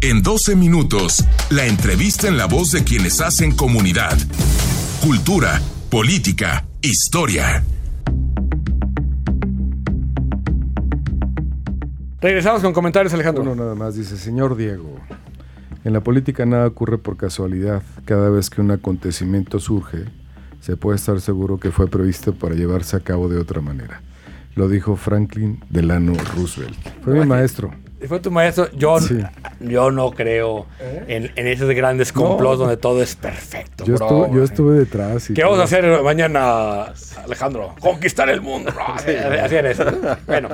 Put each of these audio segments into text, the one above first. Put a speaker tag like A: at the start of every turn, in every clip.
A: En 12 minutos, la entrevista en la voz de quienes hacen comunidad. Cultura, política, historia.
B: Regresamos con comentarios, Alejandro.
C: Uno nada más dice, señor Diego, en la política nada ocurre por casualidad. Cada vez que un acontecimiento surge, se puede estar seguro que fue previsto para llevarse a cabo de otra manera. Lo dijo Franklin Delano Roosevelt. Fue mi maestro.
B: Fue tu maestro. Yo, yo no creo en, en, esos grandes complots donde todo es perfecto.
C: Yo, estuve, yo estuve, detrás.
B: ¿Qué vamos a hacer mañana, Alejandro? Conquistar el mundo. Así eso. Bueno,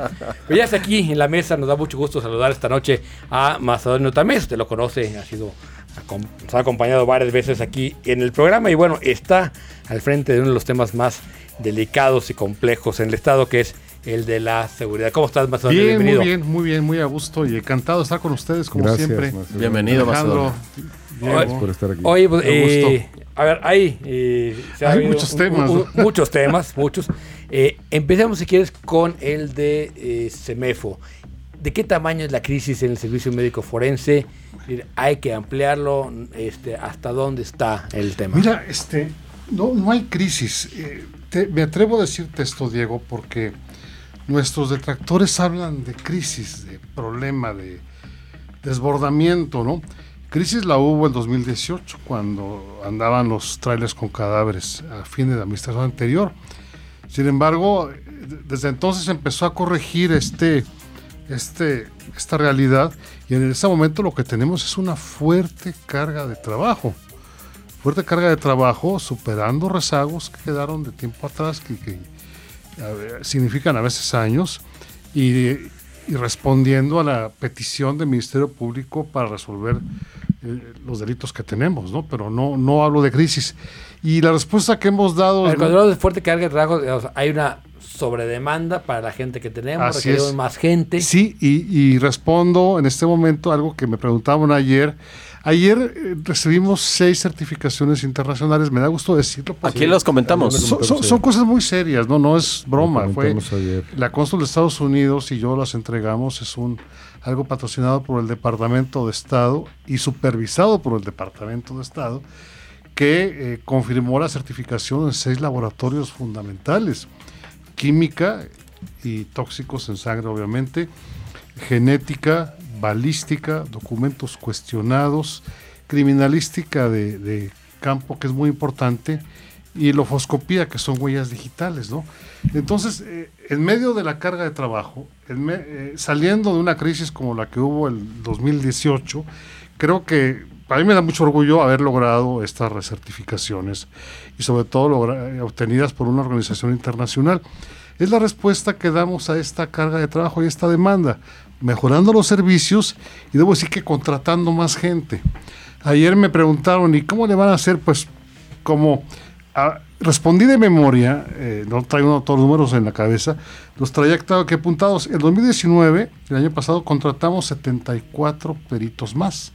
B: pues ya está aquí en la mesa. Nos da mucho gusto saludar esta noche a Macedonio Tamés. Usted lo conoce, ha sido nos ha acompañado varias veces aquí en el programa y bueno, está al frente de uno de los temas más delicados y complejos en el Estado, que es el de la seguridad. ¿Cómo estás, Macedonio?
D: Bien, Bienvenido. muy bien, muy bien, muy a gusto y encantado de estar con ustedes como siempre.
E: Bienvenido,
C: Alejandro. Gracias por estar aquí.
B: Oye, pues, eh, a ver, ahí
D: eh, hay muchos temas.
B: muchos temas, muchos. Eh, empecemos, si quieres, con el de eh, CEMEFO. ¿De qué tamaño es la crisis en el servicio médico forense? Hay que ampliarlo. Este, ¿Hasta dónde está el tema?
D: Mira, este, no, no hay crisis. me atrevo a decirte esto, Diego, porque nuestros detractores hablan de crisis, de problema, de desbordamiento, ¿no? Crisis la hubo en 2018, cuando andaban los trailers con cadáveres a fin de la administración anterior. Sin embargo, desde entonces empezó a corregir este, este, esta realidad y en ese momento lo que tenemos es una fuerte carga de trabajo. Fuerte carga de trabajo superando rezagos que quedaron de tiempo atrás, significan a veces años, y, respondiendo a la petición del Ministerio Público para resolver eh, los delitos que tenemos, ¿no? Pero no, no hablo de crisis. Y la respuesta que hemos dado...
B: El cuando de fuerte trabajo, hay una sobredemanda para la gente que tenemos, requerimos más gente.
D: Sí, y, y, respondo en este momento algo que me preguntaban ayer Ayer eh, recibimos seis certificaciones internacionales, me da gusto decirlo.
E: Aquí los comentamos.
D: Son, cosas muy serias, no, no es broma. Fue la cónsul de Estados Unidos y yo las entregamos. Es un algo patrocinado por el Departamento de Estado y supervisado por el Departamento de Estado que eh, confirmó la certificación en seis laboratorios fundamentales: química y tóxicos en sangre, obviamente, genética, balística, documentos cuestionados, criminalística de, campo, que es muy importante, y lofoscopía, que son huellas digitales, ¿no? Entonces, eh, en medio de la carga de trabajo, eh, saliendo de una crisis como la que hubo el 2018, creo que para mí me da mucho orgullo haber logrado estas recertificaciones y sobre todo obtenidas por una organización internacional. Es la respuesta que damos a esta carga de trabajo y esta demanda mejorando los servicios y debo decir que contratando más gente. Ayer me preguntaron, ¿y cómo le van a hacer? Pues como ah, respondí de memoria, eh, no traigo todos los números en la cabeza, los traía que apuntados. En 2019, el año pasado, contratamos 74 peritos más.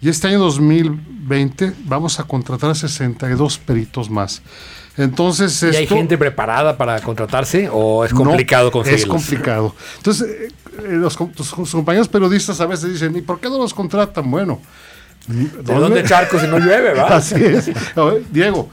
D: Y este año 2020 vamos a contratar 62 peritos más. Entonces,
B: ¿Y hay gente preparada para contratarse o es complicado no,
D: Es complicado. Entonces, eh, eh, los, tus compañeros periodistas a veces dicen, ¿y por qué no los contratan? Bueno,
B: ¿de dónde charcos si no llueve, va?
D: Así es. Diego,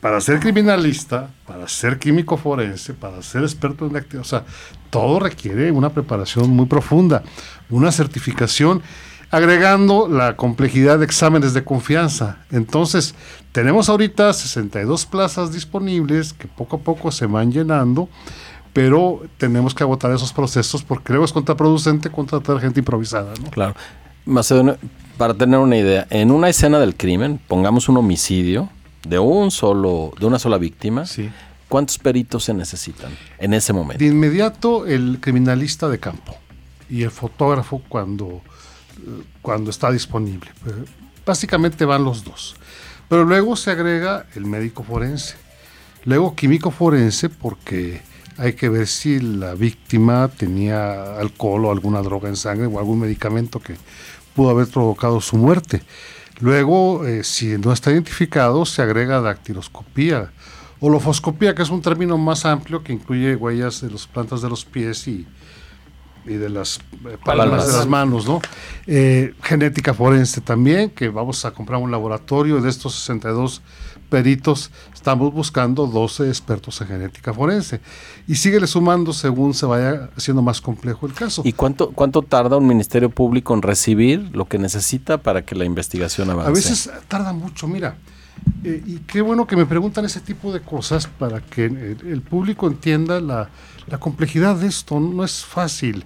D: para ser criminalista, para ser químico forense, para ser experto en actividad, o sea, todo requiere una preparación muy profunda, una certificación agregando la complejidad de exámenes de confianza. Entonces, tenemos ahorita 62 plazas disponibles que poco a poco se van llenando, pero tenemos que agotar esos procesos porque luego es contraproducente contratar gente improvisada. ¿no?
E: Claro. Macedonio, para tener una idea, en una escena del crimen, pongamos un homicidio de un solo, de una sola víctima. ¿Cuántos peritos se necesitan en ese momento?
D: De inmediato el criminalista de campo y el fotógrafo cuando cuando está disponible. Básicamente van los dos. Pero luego se agrega el médico forense. Luego químico forense porque hay que ver si la víctima tenía alcohol o alguna droga en sangre o algún medicamento que pudo haber provocado su muerte. Luego, eh, si no está identificado, se agrega dactiloscopía. Holofoscopía, que es un término más amplio que incluye huellas de las plantas de los pies y, y de las eh, palmas de las manos, ¿no? Eh, genética forense también, que vamos a comprar un laboratorio de estos 62 peritos, estamos buscando 12 expertos en genética forense. Y síguele sumando según se vaya haciendo más complejo el caso.
E: ¿Y cuánto, cuánto tarda un ministerio público en recibir lo que necesita para que la investigación avance?
D: A veces tarda mucho, mira. Eh, y qué bueno que me preguntan ese tipo de cosas para que el, público entienda la, complejidad de esto. No es fácil.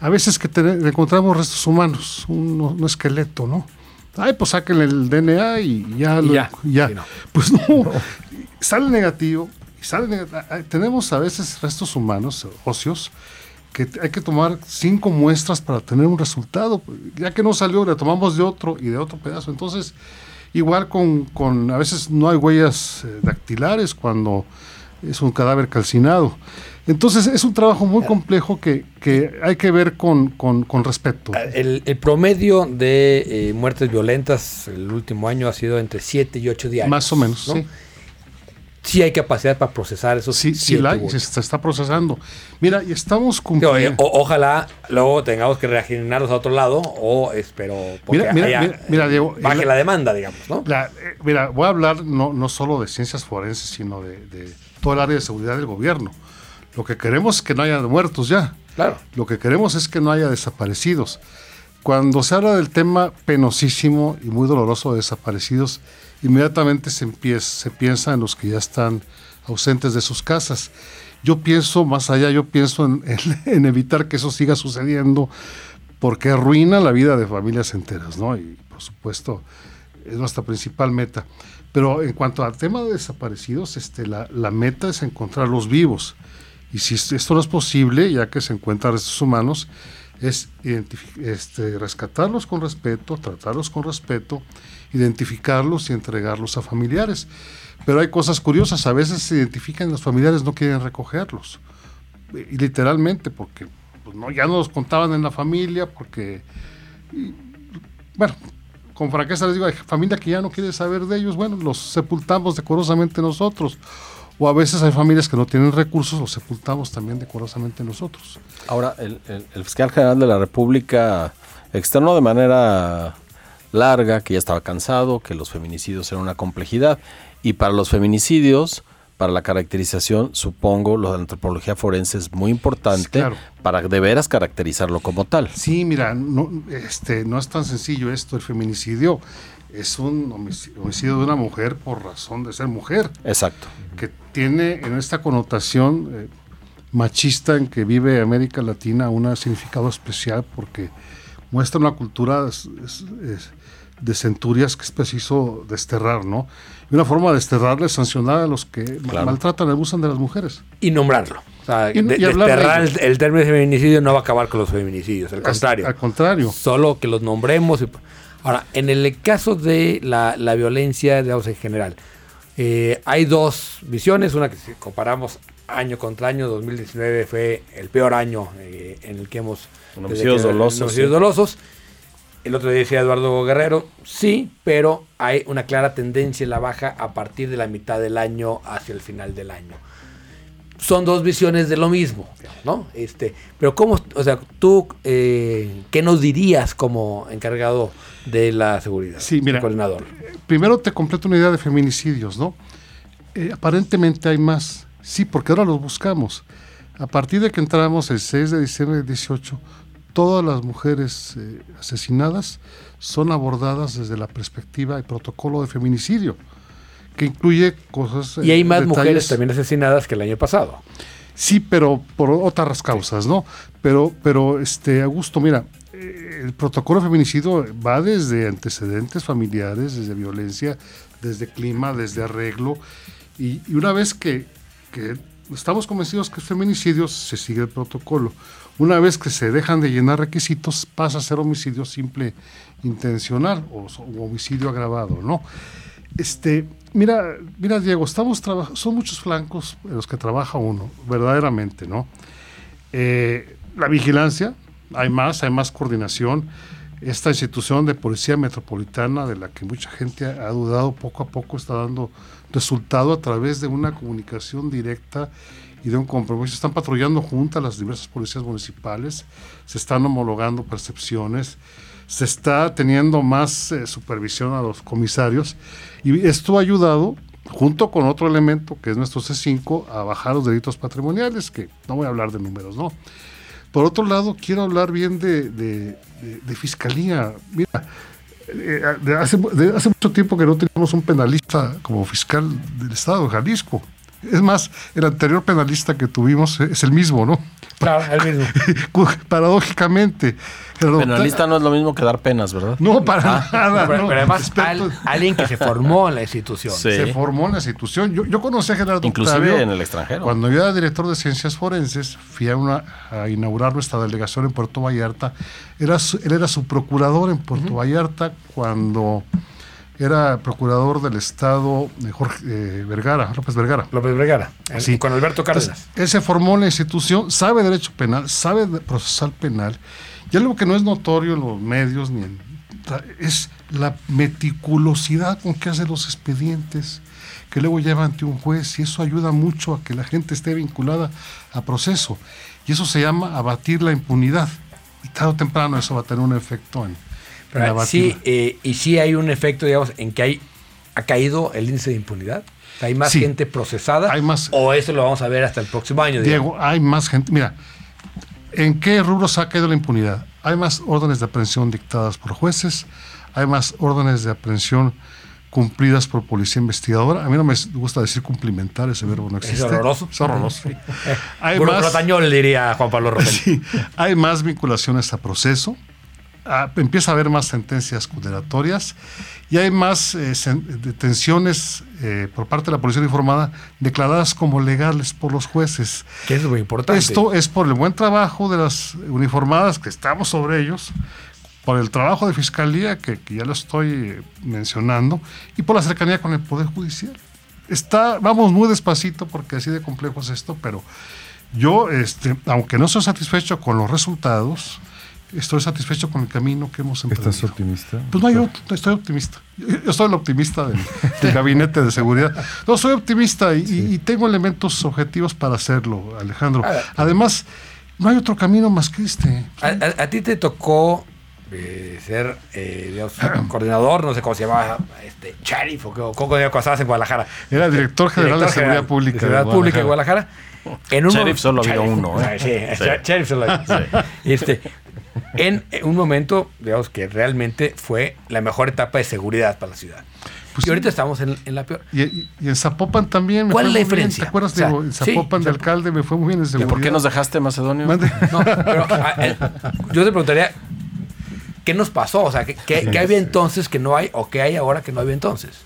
D: A veces que encontramos restos humanos, un, esqueleto, ¿no? Ay, pues saquen el DNA y ya. ya. Pues no, sale negativo. Y sale Tenemos a veces restos humanos, óseos, que hay que tomar cinco muestras para tener un resultado. Ya que no salió, le tomamos de otro y de otro pedazo. Entonces, igual con, con a veces no hay huellas eh, dactilares cuando es un cadáver calcinado. Entonces es un trabajo muy complejo que, hay que ver con, respeto.
B: Ah, el, promedio de eh, muertes violentas el último año ha sido entre 7 y 8 días.
D: Más o menos, sí.
B: Sí hay capacidad para procesar eso.
D: Sí, sí la se, está procesando. Mira, y estamos cumpliendo...
B: ojalá luego tengamos que reagendarlos a otro lado o espero...
D: Mira, mira, mira, Diego,
B: baje la, demanda, digamos, ¿no?
D: Eh, mira, voy a hablar no, no solo de ciencias forenses, sino de, de todo el área de seguridad del gobierno. Lo que queremos es que no haya muertos ya.
B: Claro.
D: Lo que queremos es que no haya desaparecidos. Cuando se habla del tema penosísimo y muy doloroso de desaparecidos, inmediatamente se, piensa en los que ya están ausentes de sus casas. Yo pienso, más allá, yo pienso en, en, evitar que eso siga sucediendo, porque arruina la vida de familias enteras, ¿no? Y por supuesto, es nuestra principal meta. Pero en cuanto al tema de desaparecidos, este, la, la meta es encontrarlos vivos. Y si esto no es posible, ya que se encuentran restos humanos, es este, rescatarlos con respeto, tratarlos con respeto, identificarlos y entregarlos a familiares. Pero hay cosas curiosas, a veces se identifican los familiares no quieren recogerlos. Literalmente, porque pues, no, ya no los contaban en la familia, porque, bueno, con franqueza les digo, hay familia que ya no quiere saber de ellos, bueno, los sepultamos decorosamente nosotros o a veces hay familias que no tienen recursos, los sepultamos también decorosamente nosotros.
E: Ahora, el, fiscal general de la República externó de manera larga que ya estaba cansado, que los feminicidios eran una complejidad, y para los feminicidios, para la caracterización, supongo, lo de la antropología forense es muy importante para de veras caracterizarlo como tal.
D: Sí, mira, no, este, no es tan sencillo esto, el feminicidio es un homicidio de una mujer por razón de ser mujer.
E: Exacto.
D: Que tiene en esta connotación eh, machista en que vive América Latina un significado especial porque muestra una cultura de centurias que es preciso desterrar, ¿no? Y una forma de desterrarle sancionar a los que maltratan y abusan de las mujeres.
B: Y nombrarlo. O sea, desterrar el, el, término de feminicidio no va a acabar con los feminicidios, al contrario.
D: Al contrario.
B: Solo que los nombremos. Y, Ahora, en el caso de la, violencia de en general, eh, hay dos visiones, una que si comparamos año contra año, 2019 fue el peor año eh, en el que hemos...
E: Homicidios dolosos.
B: dolosos. El otro día decía Eduardo Guerrero, sí, pero hay una clara tendencia en la baja a partir de la mitad del año hacia el final del año son dos visiones de lo mismo, ¿no? Este, pero cómo, o sea, tú, eh, ¿qué nos dirías como encargado de la seguridad?
D: Sí, mira, coordinador. Primero te completo una idea de feminicidios, ¿no? Eh, aparentemente hay más, sí, porque ahora los buscamos. A partir de que entramos el 6 de diciembre del 18, todas las mujeres eh, asesinadas son abordadas desde la perspectiva y protocolo de feminicidio que incluye cosas.
B: Y hay más mujeres también asesinadas que el año pasado.
D: Sí, pero por otras causas, ¿no? Pero, pero este, Augusto, mira, eh, el protocolo feminicidio va desde antecedentes familiares, desde violencia, desde clima, desde arreglo. Y, una vez que, estamos convencidos que es feminicidio, se sigue el protocolo. Una vez que se dejan de llenar requisitos, pasa a ser homicidio simple intencional o, o homicidio agravado, ¿no? Este, mira, mira, Diego, estamos son muchos flancos en los que trabaja uno, verdaderamente, ¿no? Eh, la vigilancia, hay más, hay más coordinación. Esta institución de policía metropolitana, de la que mucha gente ha dudado, poco a poco está dando resultado a través de una comunicación directa y de un compromiso. Están patrullando juntas las diversas policías municipales, se están homologando percepciones, se está teniendo más eh, supervisión a los comisarios y esto ha ayudado junto con otro elemento que es nuestro C5 a bajar los delitos patrimoniales, que no voy a hablar de números, ¿no? Por otro lado, quiero hablar bien de, de, fiscalía. Mira, eh, de hace, hace mucho tiempo que no teníamos un penalista como fiscal del Estado de Jalisco. Es más, el anterior penalista que tuvimos es el mismo, ¿no?
B: Claro, el mismo.
D: Paradójicamente.
E: Penalista no es lo mismo que dar penas, ¿verdad?
D: No, para ah. nada.
B: Pero, además, alguien que se formó en la institución.
D: Se formó en la institución. Yo, yo conocí a Gerardo
E: Inclusive en el extranjero.
D: Cuando yo era director de Ciencias Forenses, fui a, una, a inaugurar nuestra delegación en Puerto Vallarta. Era él era su procurador en Puerto Vallarta cuando era procurador del Estado de Jorge eh, Vergara, López Vergara.
B: López Vergara, sí. con Alberto Cárdenas.
D: él se formó en la institución, sabe derecho penal, sabe procesal penal, y algo que no es notorio en los medios ni en, es la meticulosidad con que hace los expedientes, que luego lleva ante un juez, y eso ayuda mucho a que la gente esté vinculada a proceso. Y eso se llama abatir la impunidad. Y tarde o temprano eso va a tener un efecto en,
B: sí, eh, y sí hay un efecto, digamos, en que hay, ha caído el índice de impunidad. Hay más gente procesada.
D: Hay más,
B: o eso lo vamos a ver hasta el próximo año.
D: Diego, hay más gente. Mira, ¿en qué rubros ha caído la impunidad? Hay más órdenes de aprehensión dictadas por jueces, hay más órdenes de aprehensión cumplidas por policía investigadora. A mí no me gusta decir cumplimentar, ese verbo no existe.
B: Es horroroso.
D: Es horroroso.
B: hay más, diría Juan Pablo
D: Sí, hay más vinculaciones a proceso, Ah, empieza a haber más sentencias condenatorias y hay más eh, detenciones eh, por parte de la policía informada declaradas como legales por los jueces.
B: Que es muy importante.
D: Esto es por el buen trabajo de las uniformadas que estamos sobre ellos, por el trabajo de fiscalía que, ya lo estoy mencionando y por la cercanía con el Poder Judicial. Está, vamos muy despacito porque así de complejo es esto, pero yo, este, aunque no soy satisfecho con los resultados, estoy satisfecho con el camino que hemos emprendido.
C: ¿Estás optimista?
D: Pues no, yo estoy optimista. Yo, soy el optimista del, gabinete de seguridad. No, soy optimista y, tengo elementos objetivos para hacerlo, Alejandro. Además, no hay otro camino más que este.
B: A, ti te tocó eh, ser eh, coordinador, no sé cómo se llamaba, este, sheriff o cómo estabas en Guadalajara.
D: Era director general de Seguridad Pública.
B: De Seguridad Pública de Guadalajara.
E: En un sheriff solo ha habido uno. ¿eh?
B: Sí, sheriff solo Este, en un momento, digamos, que realmente fue la mejor etapa de seguridad para la ciudad. Pues y ahorita estamos en, la peor.
D: Y, en Zapopan también.
B: ¿Cuál es la diferencia?
D: ¿Te acuerdas? de en Zapopan de alcalde me fue muy bien en seguridad.
E: ¿Y por qué nos dejaste Macedonio?
B: No, pero, ah, yo te preguntaría, ¿qué nos pasó? O sea, ¿qué, qué había entonces que no hay o qué hay ahora que no había entonces?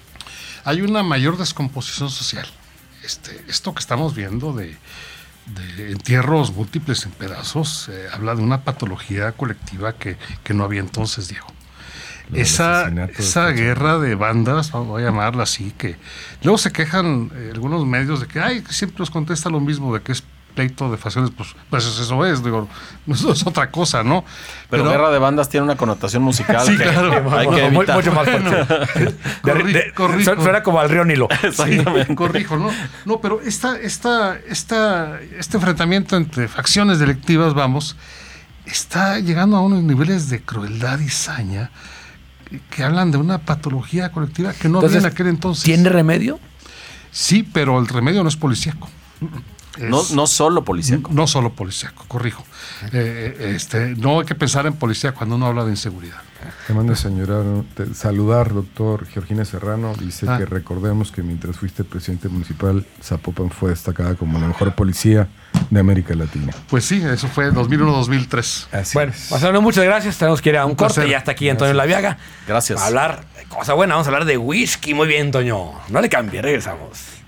D: Hay una mayor descomposición social. Este, esto que estamos viendo de de entierros múltiples en pedazos, eh, habla de una patología colectiva que, no había entonces, Diego. esa, esa guerra de bandas, voy a llamarla así, que luego se quejan eh, algunos medios de que, ay, siempre nos contesta lo mismo, de que es pleito de facciones, pues, pues eso es, digo, eso es otra cosa, ¿no?
E: Pero, Guerra de Bandas tiene una connotación musical
D: sí, claro,
B: hay que mucho más corrijo. Suena como al río Nilo.
D: Exactamente. corrijo, ¿no? No, pero esta, esta, esta, este enfrentamiento entre facciones delictivas, vamos, está llegando a unos niveles de crueldad y saña que hablan de una patología colectiva que no había en aquel entonces.
B: ¿Tiene remedio?
D: Sí, pero el remedio no es policíaco
E: no, no solo policíaco.
D: No solo policíaco, corrijo. Eh, eh, este, no hay que pensar en policía cuando uno habla de inseguridad.
C: Te mando a saludar, doctor Georgina Serrano. Dice ah. que recordemos que mientras fuiste presidente municipal, Zapopan fue destacada como la mejor policía de América Latina.
D: Pues sí, eso fue 2001-2003.
B: Bueno, Marcelo, muchas gracias. Tenemos que ir a un, corte. Ya está aquí Antonio Laviaga.
E: Gracias.
B: hablar de cosa buena, vamos a hablar de whisky. Muy bien, Toño. No le cambie, regresamos.